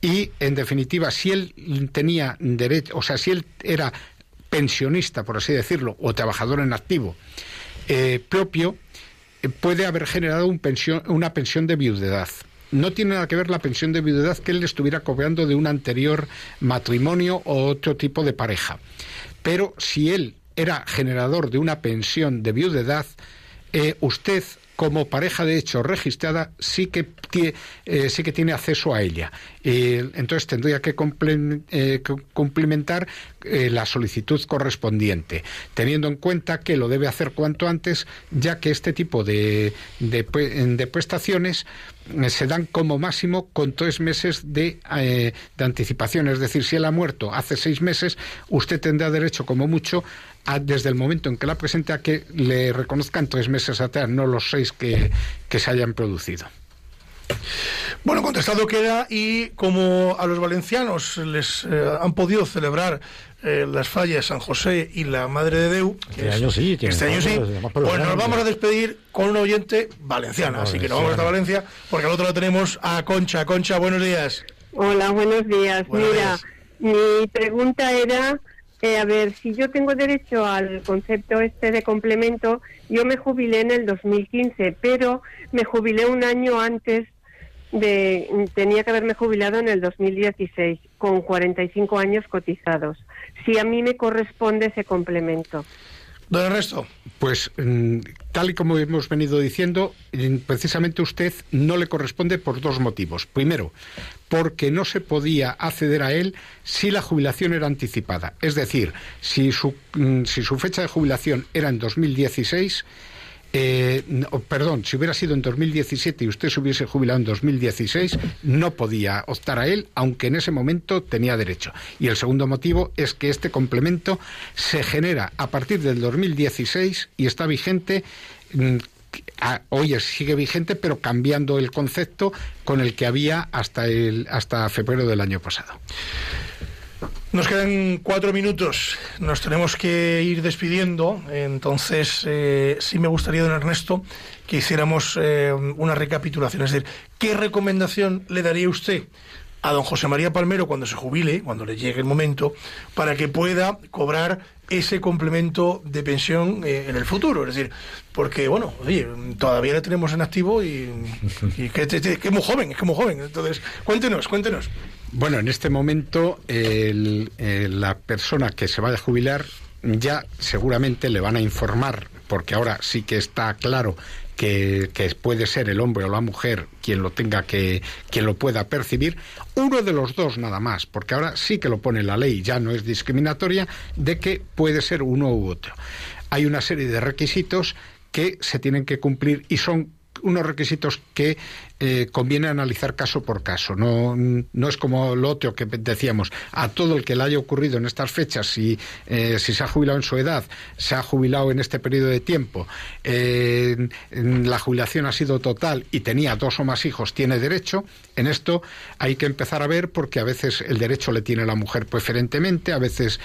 y, en definitiva, si él tenía derecho, o sea, si él era pensionista, por así decirlo, o trabajador en activo eh, propio, puede haber generado un pensión, una pensión de viudedad. No tiene nada que ver la pensión de viudedad que él estuviera cobrando de un anterior matrimonio o otro tipo de pareja. Pero si él era generador de una pensión de viudedad, eh, usted como pareja de hecho registrada sí que eh, sí que tiene acceso a ella. Entonces tendría que comple- eh, cumplimentar eh, la solicitud correspondiente, teniendo en cuenta que lo debe hacer cuanto antes, ya que este tipo de, de, de prestaciones eh, se dan como máximo con tres meses de, eh, de anticipación. Es decir, si él ha muerto hace seis meses, usted tendrá derecho como mucho a- desde el momento en que la presente a que le reconozcan tres meses atrás, no los seis que, que se hayan producido. Bueno, contestado queda y como a los valencianos les han podido celebrar eh, las fallas San José y la Madre de Deu, Este es- año sí, este año sí, pues nos vamos a despedir con un oyente valenciana, así que nos vamos hasta Valencia, porque al otro lado tenemos a Concha. Concha, buenos días. Hola, buenos días. Buenos Mira, mi pregunta era, eh, a ver, si yo tengo derecho al concepto este de complemento, yo me jubilé en el 2015, pero me jubilé un año antes de, tenía que haberme jubilado en el 2016, con 45 años cotizados. Si a mí me corresponde ese complemento. Don Ernesto. Pues mm, tal y como hemos venido diciendo, mm, precisamente usted no le corresponde por dos motivos. Primero, porque no se podía acceder a él si la jubilación era anticipada. Es decir, si su, mm, si su fecha de jubilación era en 2016, eh, perdón, si hubiera sido en 2017 y usted se hubiese jubilado en 2016, no podía optar a él, aunque en ese momento tenía derecho. Y el segundo motivo es que este complemento se genera a partir del 2016 y está vigente. mm, a- Hoy sigue vigente, pero cambiando el concepto con el que había hasta el hasta febrero del año pasado. Nos quedan cuatro minutos, nos tenemos que ir despidiendo, entonces eh, sí me gustaría, don Ernesto, que hiciéramos eh, una recapitulación, es decir, ¿qué recomendación le daría usted a don José María Palmero cuando se jubile, cuando le llegue el momento, para que pueda cobrar ese complemento de pensión eh, en el futuro? Es decir, porque, bueno, oye, todavía le tenemos en activo y, y que, que- que es muy joven, es que muy joven, entonces, cuéntenos, cuéntenos. Bueno, en este momento el- eh, la persona que se vaya a jubilar ya seguramente le van a informar, porque ahora sí que está claro que, que puede ser el hombre o la mujer quien lo tenga que, quien lo pueda percibir, uno de los dos nada más, porque ahora sí que lo pone la ley, ya no es discriminatoria, de que puede ser uno u otro. Hay una serie de requisitos que se tienen que cumplir y son unos requisitos que eh, conviene analizar caso por caso. No, no es como lo otro que decíamos, a todo el que le haya ocurrido en estas fechas, si, eh, si se ha jubilado en su edad, se ha jubilado en este periodo de tiempo, eh, la jubilación ha sido total y tenía dos o más hijos, tiene derecho. En esto hay que empezar a ver porque a veces el derecho le tiene la mujer preferentemente, a veces...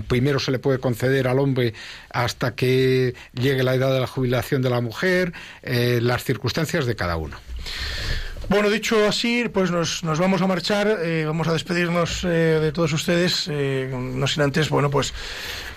primero se le puede conceder al hombre hasta que llegue la edad de la jubilación de la mujer, eh, las circunstancias de cada uno. Bueno, dicho así, pues nos, vamos a marchar, eh, vamos a despedirnos eh, de todos ustedes, no sin antes, bueno, pues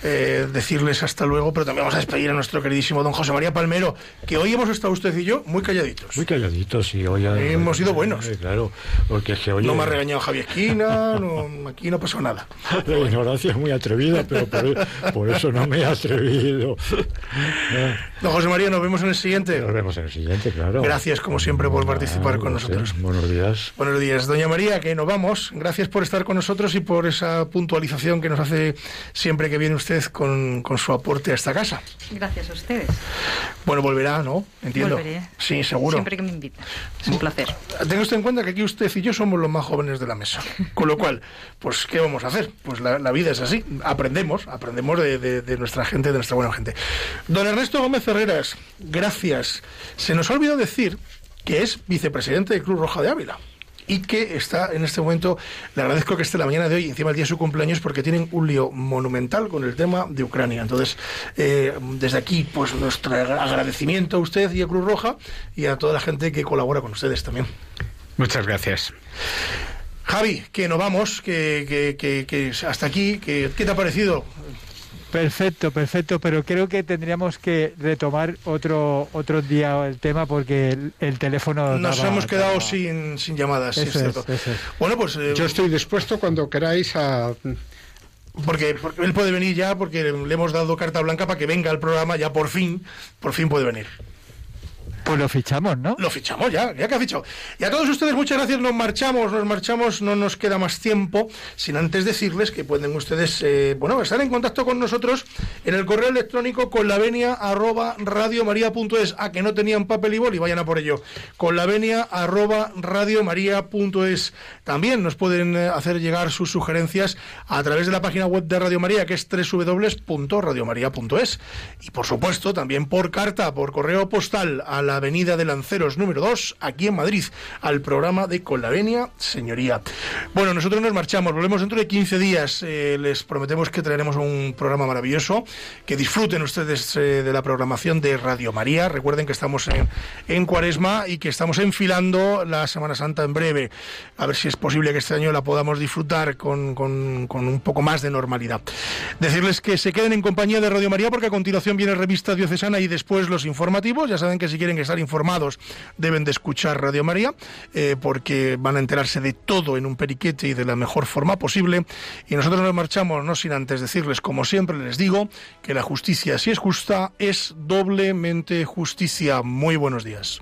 eh, decirles hasta luego, pero también vamos a despedir a nuestro queridísimo don José María Palmero, que hoy hemos estado usted y yo muy calladitos. Muy calladitos, sí. Hoy hemos sido buenos. Eh, claro, porque es que hoy... No me ha regañado Javier Esquina, no, aquí no pasó nada. La ignorancia es muy atrevida, pero por, por eso no me he atrevido. Don José María, nos vemos en el siguiente. Nos vemos en el siguiente, claro. Gracias, como siempre, por participar con nosotros. Buenos días. Buenos días, doña María, que nos vamos. Gracias por estar con nosotros y por esa puntualización que nos hace siempre que viene usted con, con su aporte a esta casa. Gracias a ustedes. Bueno, volverá, ¿no? Entiendo. Volveré. Sí, seguro. Siempre que me inviten. Es un placer. Tenga usted en cuenta que aquí usted y yo somos los más jóvenes de la mesa. Con lo cual, pues, ¿qué vamos a hacer? Pues la, la vida es así. Aprendemos, aprendemos de, de- de nuestra gente, de nuestra buena gente. Don Ernesto Gómez Ferreras, gracias. Se nos ha olvidado decir que es vicepresidente de Cruz Roja de Ávila. Y que está en este momento, le agradezco que esté la mañana de hoy, encima del día de su cumpleaños, porque tienen un lío monumental con el tema de Ucrania. Entonces, eh, desde aquí, pues nuestro agradecimiento a usted y a Cruz Roja y a toda la gente que colabora con ustedes también. Muchas gracias. Javi, que nos vamos, que, que, que, que hasta aquí, que, ¿qué te ha parecido? Perfecto, perfecto, pero creo que tendríamos que retomar otro otro día el tema porque el, el teléfono Nos daba- hemos quedado daba- sin, sin llamadas, sí, es cierto. eso es. Bueno, pues... eh, Yo estoy dispuesto cuando queráis a... Porque, porque él puede venir ya, porque le hemos dado carta blanca para que venga al programa, ya por fin, por fin puede venir. Pues lo fichamos, ¿no? Lo fichamos ya, ya que ha fichado. Y a todos ustedes muchas gracias, nos marchamos, nos marchamos, no nos queda más tiempo, sin antes decirles que pueden ustedes, eh, bueno, estar en contacto con nosotros en el correo electrónico con la arroba radiomaria.es, a que no tenían papel y boli, vayan a por ello, con arroba radiomaria.es. También nos pueden eh, hacer llegar sus sugerencias a través de la página web de Radio María, que es www.radiomaria.es. Y por supuesto, también por carta, por correo postal, a la avenida de Lanceros número 2, aquí en Madrid, al programa de Con la Venia, señoría. Bueno, nosotros nos marchamos, volvemos dentro de 15 días. Eh, les prometemos que traeremos un programa maravilloso, que disfruten ustedes eh, de la programación de Radio María. Recuerden que estamos en, Cuaresma y que estamos enfilando la Semana Santa en breve. A ver si es posible que este año la podamos disfrutar con, un poco más de normalidad. Decirles que se queden en compañía de Radio María porque a continuación viene revista diocesana y después los informativos. Ya saben que si quieren estar informados deben de escuchar Radio María eh, porque van a enterarse de todo en un periquete y de la mejor forma posible. Y nosotros nos marchamos, no sin antes decirles, como siempre les digo, que la justicia, si es justa, es doblemente justicia. Muy buenos días.